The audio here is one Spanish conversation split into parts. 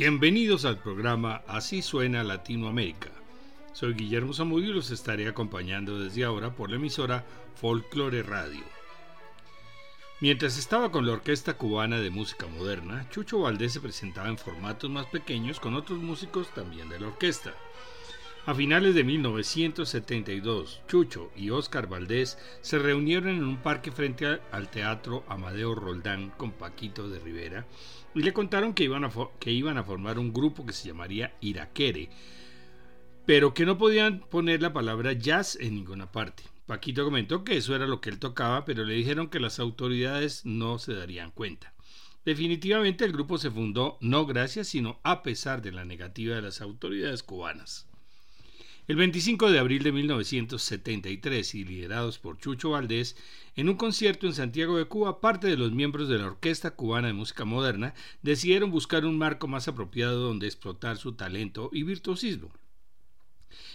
Bienvenidos al programa Así suena Latinoamérica. Soy Guillermo Zamudio y los estaré acompañando desde ahora por la emisora Folklore Radio. Mientras estaba con la Orquesta Cubana de Música Moderna, Chucho Valdés se presentaba en formatos más pequeños con otros músicos también de la orquesta. A finales de 1972, Chucho y Oscar Valdés se reunieron en un parque frente al Teatro Amadeo Roldán con Paquito de Rivera y le contaron que iban, a que iban a formar un grupo que se llamaría Iraquere, pero que no podían poner la palabra jazz en ninguna parte. Paquito comentó que eso era lo que él tocaba, pero le dijeron que las autoridades no se darían cuenta. Definitivamente el grupo se fundó no gracias, sino a pesar de la negativa de las autoridades cubanas. El 25 de abril de 1973, y liderados por Chucho Valdés, en un concierto en Santiago de Cuba, parte de los miembros de la Orquesta Cubana de Música Moderna decidieron buscar un marco más apropiado donde explotar su talento y virtuosismo.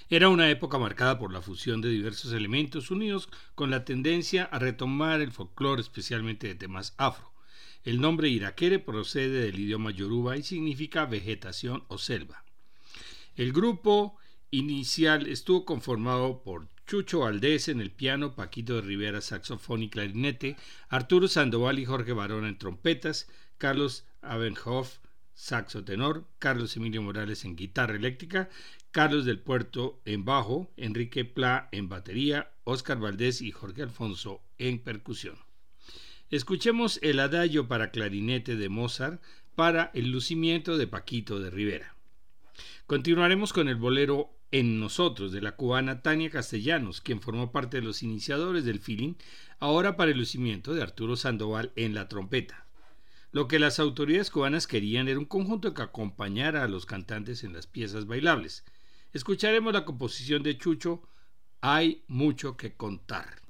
Era una época marcada por la fusión de diversos elementos unidos con la tendencia a retomar el folclore, especialmente de temas afro. El nombre Iraquere procede del idioma yoruba y significa vegetación o selva. El grupo inicial estuvo conformado por Chucho Valdés en el piano, Paquito de Rivera saxofón y clarinete, Arturo Sandoval y Jorge Barón en trompetas, Carlos Abenhoff saxo tenor, Carlos Emilio Morales en guitarra eléctrica, Carlos del Puerto en bajo, Enrique Pla en batería, Óscar Valdés y Jorge Alfonso en percusión. Escuchemos el adagio para clarinete de Mozart para el lucimiento de Paquito de Rivera. Continuaremos con el bolero En nosotros de la cubana Tania Castellanos, quien formó parte de los iniciadores del feeling, ahora para el lucimiento de Arturo Sandoval en la trompeta. Lo que las autoridades cubanas querían era un conjunto que acompañara a los cantantes en las piezas bailables. Escucharemos la composición de Chucho Hay mucho que contar.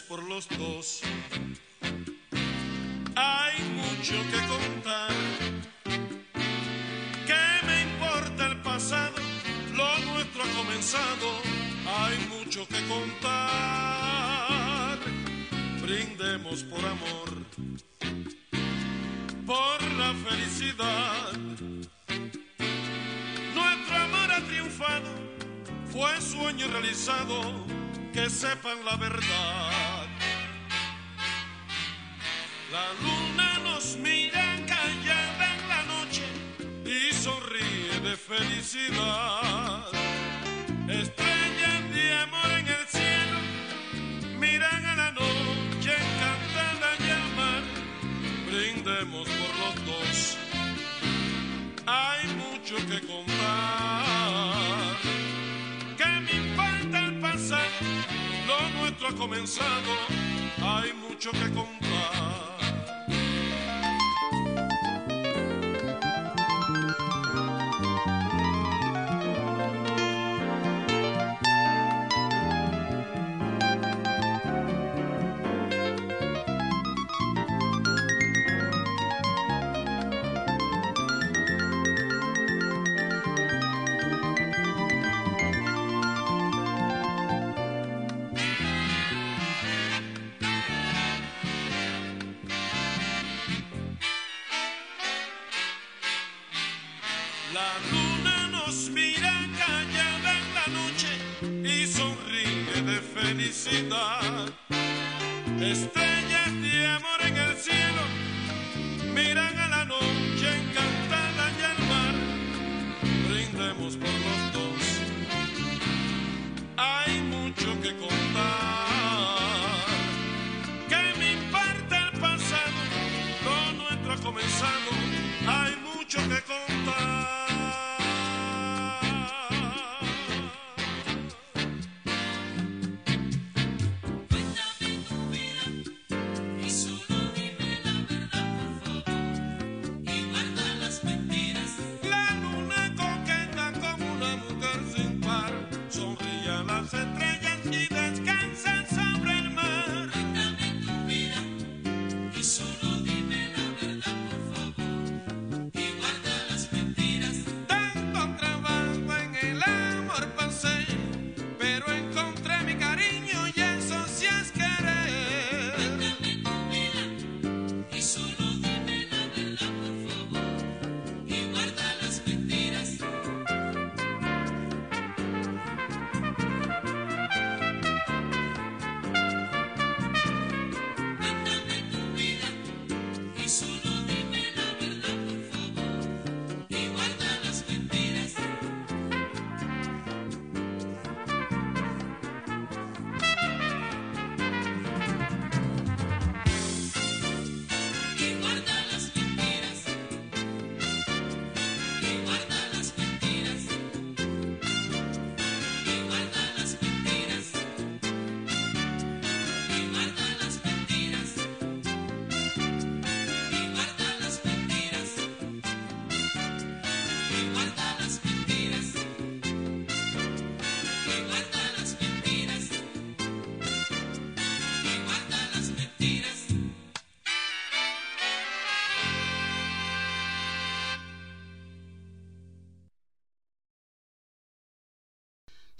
Por los dos. Hay mucho que contar. ¿Qué me importa el pasado? Lo nuestro ha comenzado. Hay mucho que contar. Brindemos por amor, por la felicidad. Nuestro amor ha triunfado, fue sueño realizado que sepan la verdad. La luna nos mira callada en la noche y sonríe de felicidad. Comenzado. Hay mucho que contar. Las estrellas y descansa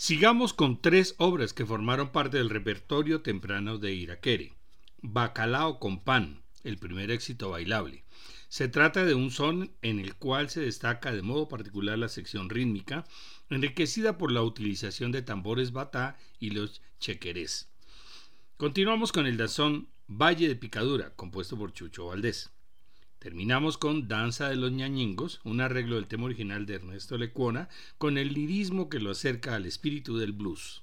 Sigamos con tres obras que formaron parte del repertorio temprano de Iraquere. Bacalao con pan, el primer éxito bailable. Se trata de un son en el cual se destaca de modo particular la sección rítmica, enriquecida por la utilización de tambores batá y los chequerés. Continuamos con el danzón Valle de Picadura, compuesto por Chucho Valdés. Terminamos con Danza de los ñañingos, un arreglo del tema original de Ernesto Lecuona, con el lirismo que lo acerca al espíritu del blues.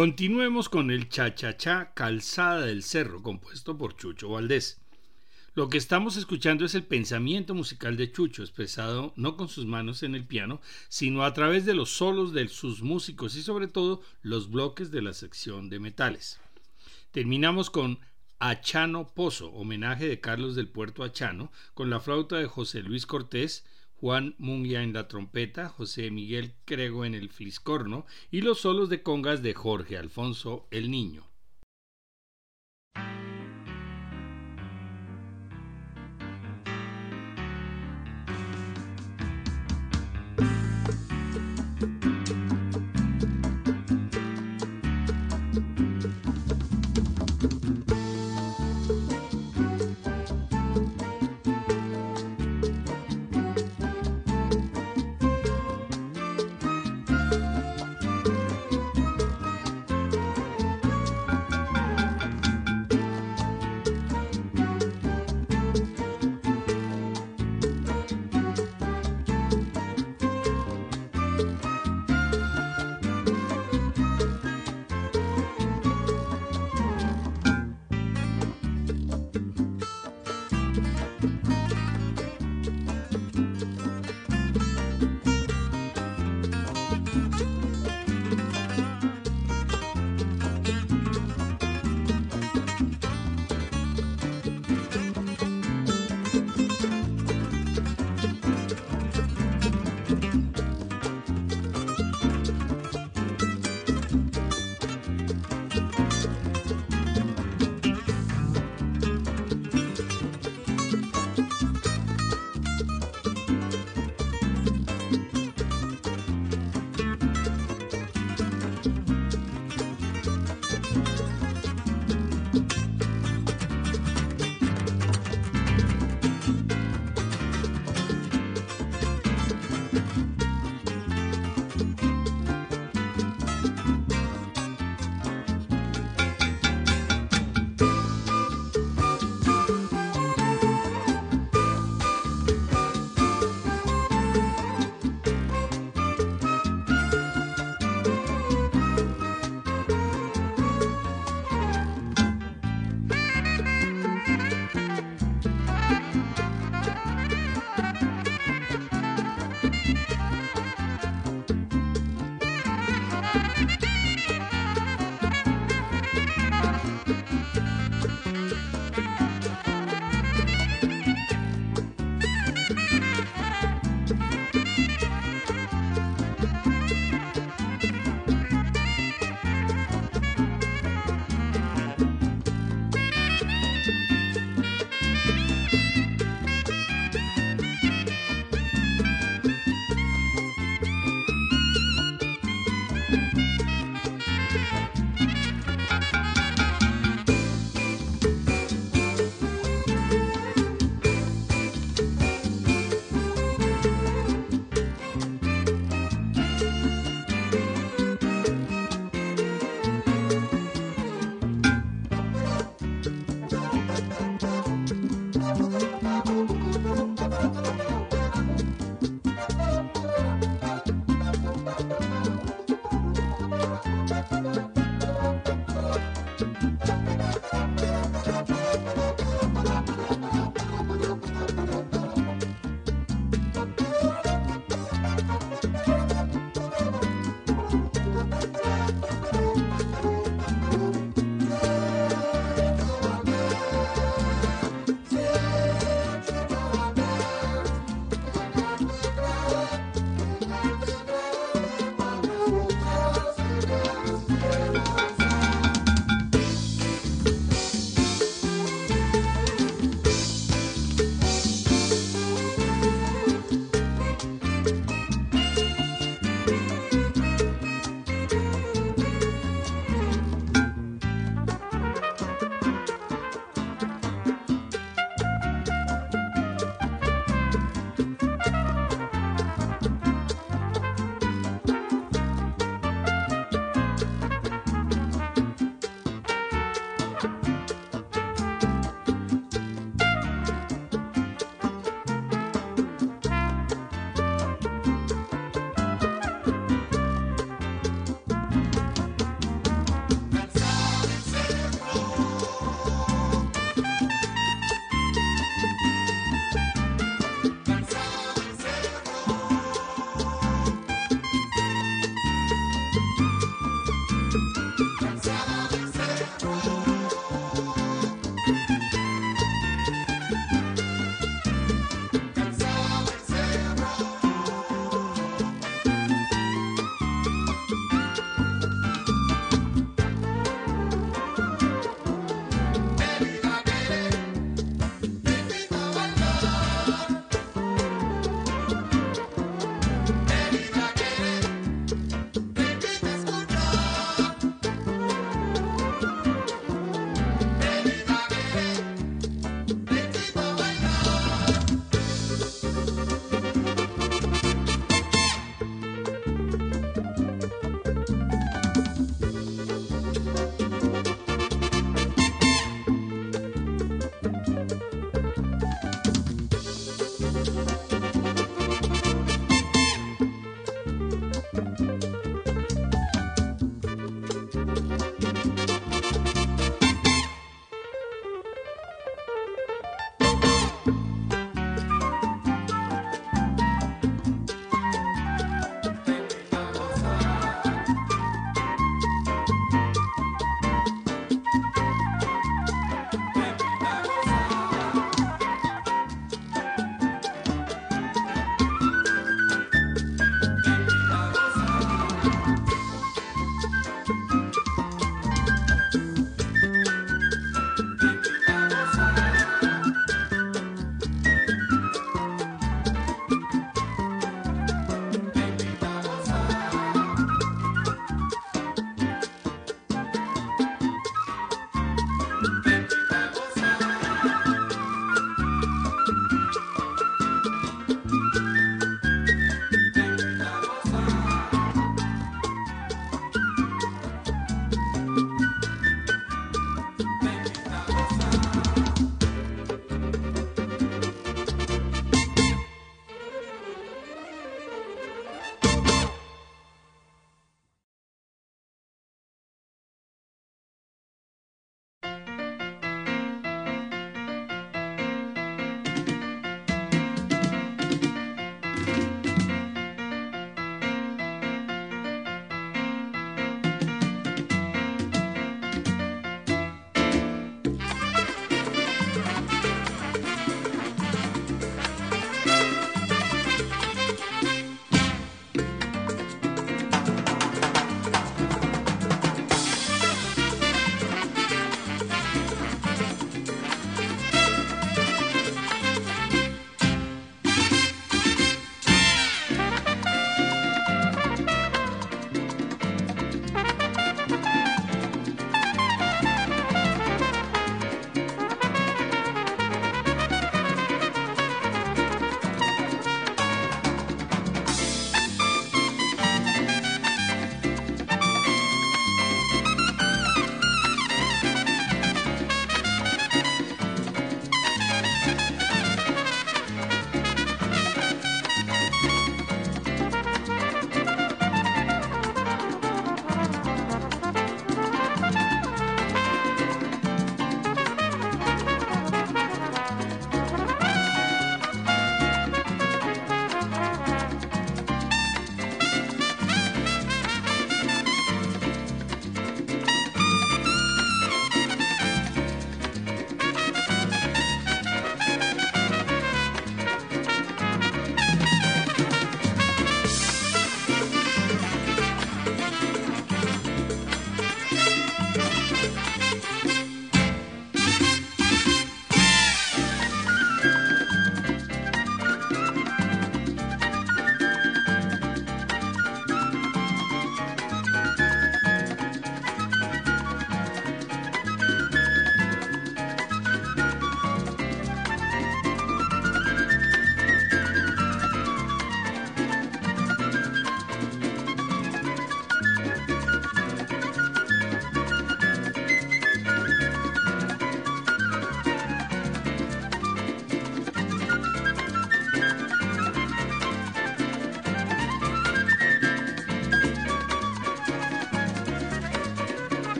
Continuemos con el cha-cha-cha Calzada del Cerro, compuesto por Chucho Valdés. Lo que estamos escuchando es el pensamiento musical de Chucho, expresado no con sus manos en el piano, sino a través de los solos de sus músicos y sobre todo los bloques de la sección de metales. Terminamos con Achano Pozo, homenaje de Carlos del Puerto Achano, con la flauta de José Luis Cortés, Juan Munguia en la trompeta, José Miguel Crego en el fliscorno y los solos de congas de Jorge Alfonso el Niño.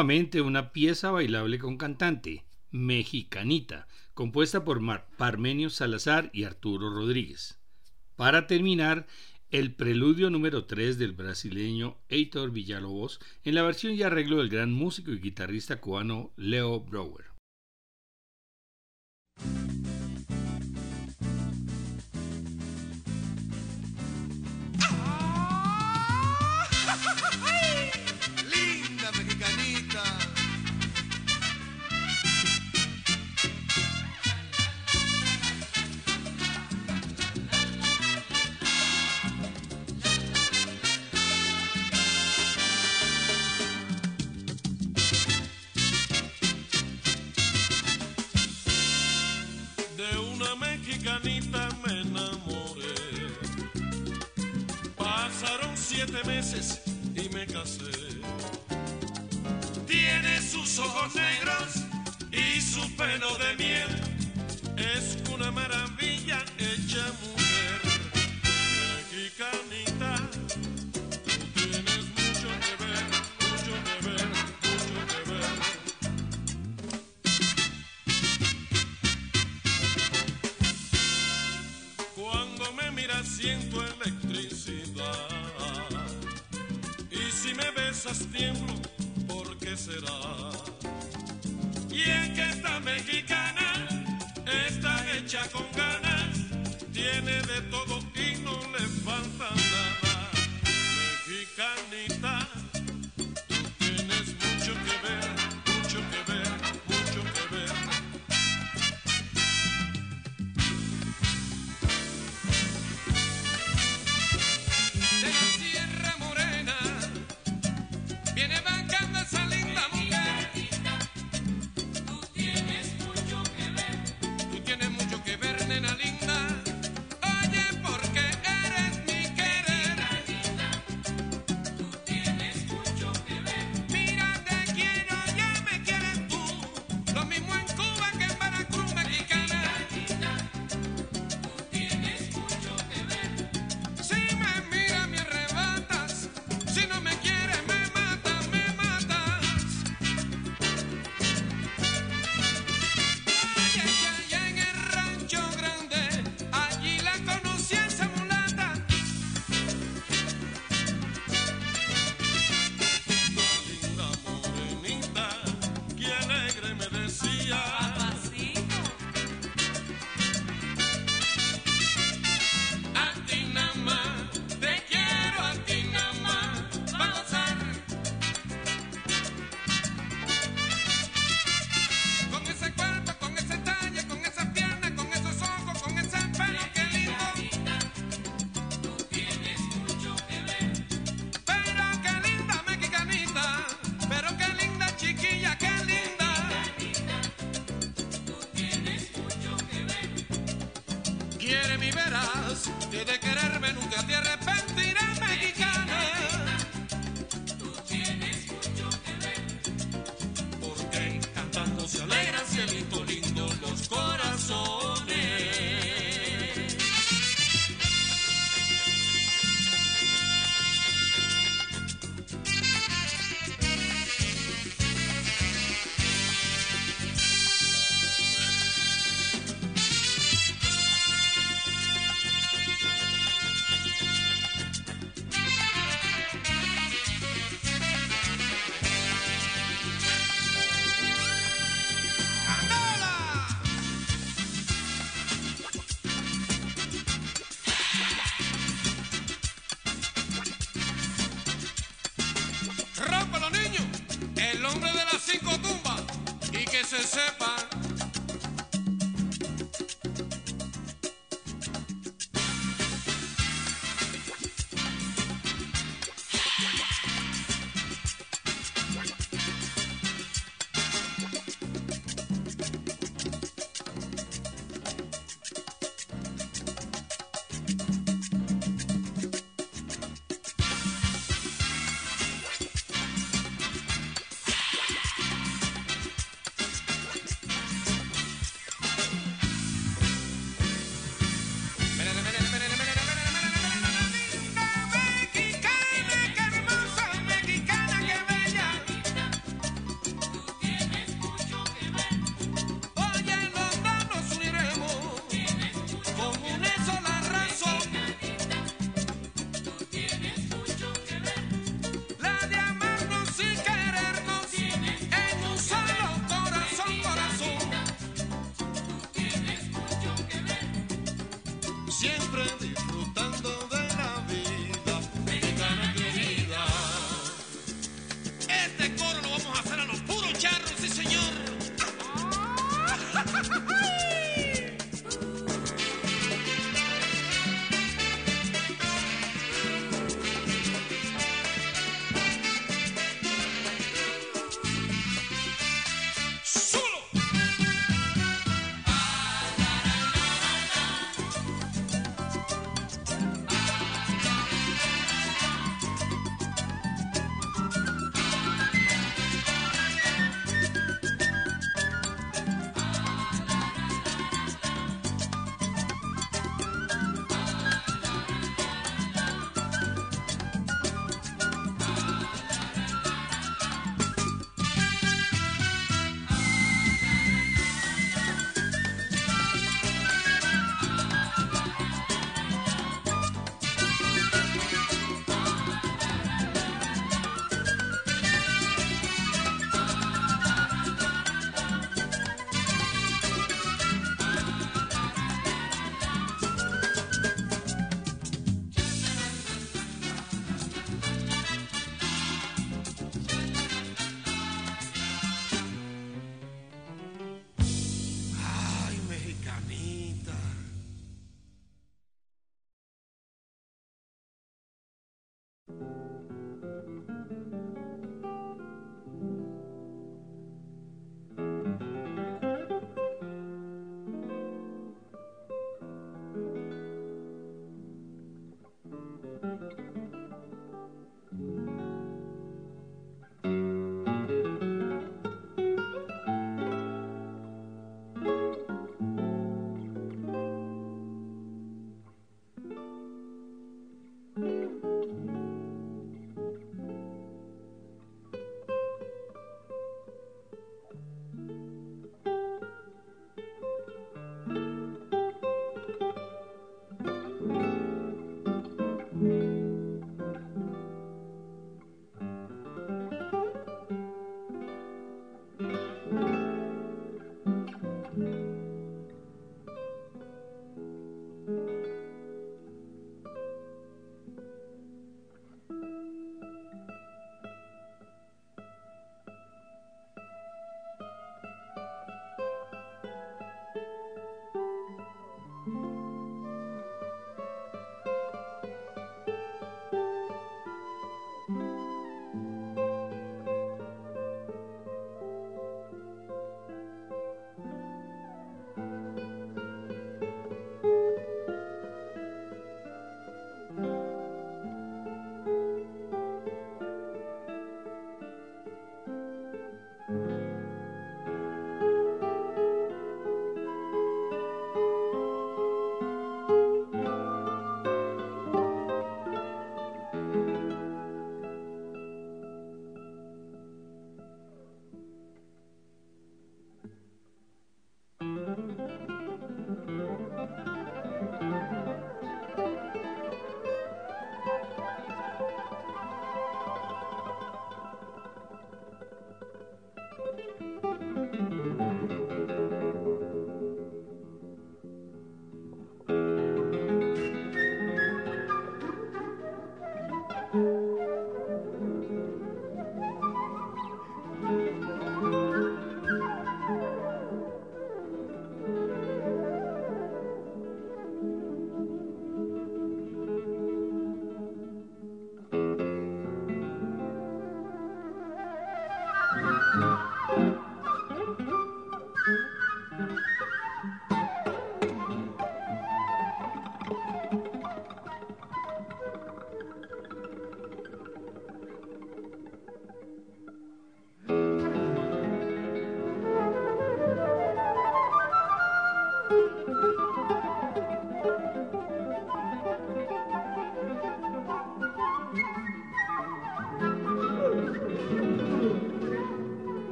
Nuevamente una pieza bailable con cantante, Mexicanita, compuesta por Mar Parmenio Salazar y Arturo Rodríguez. Para terminar, el preludio número 3 del brasileño Heitor Villalobos en la versión y arreglo del gran músico y guitarrista cubano Leo Brower.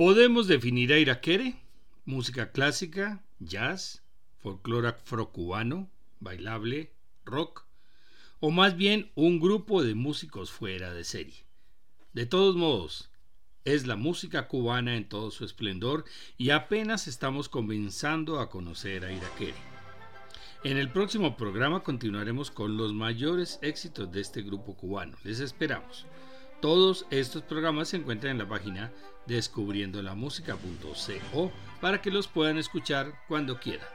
Podemos definir a Iraquere, música clásica, jazz, folclore afrocubano, bailable, rock, o más bien un grupo de músicos fuera de serie. De todos modos, es la música cubana en todo su esplendor y apenas estamos comenzando a conocer a Iraquere. En el próximo programa continuaremos con los mayores éxitos de este grupo cubano. Les esperamos. Todos estos programas se encuentran en la página descubriendolamusica.co para que los puedan escuchar cuando quieran.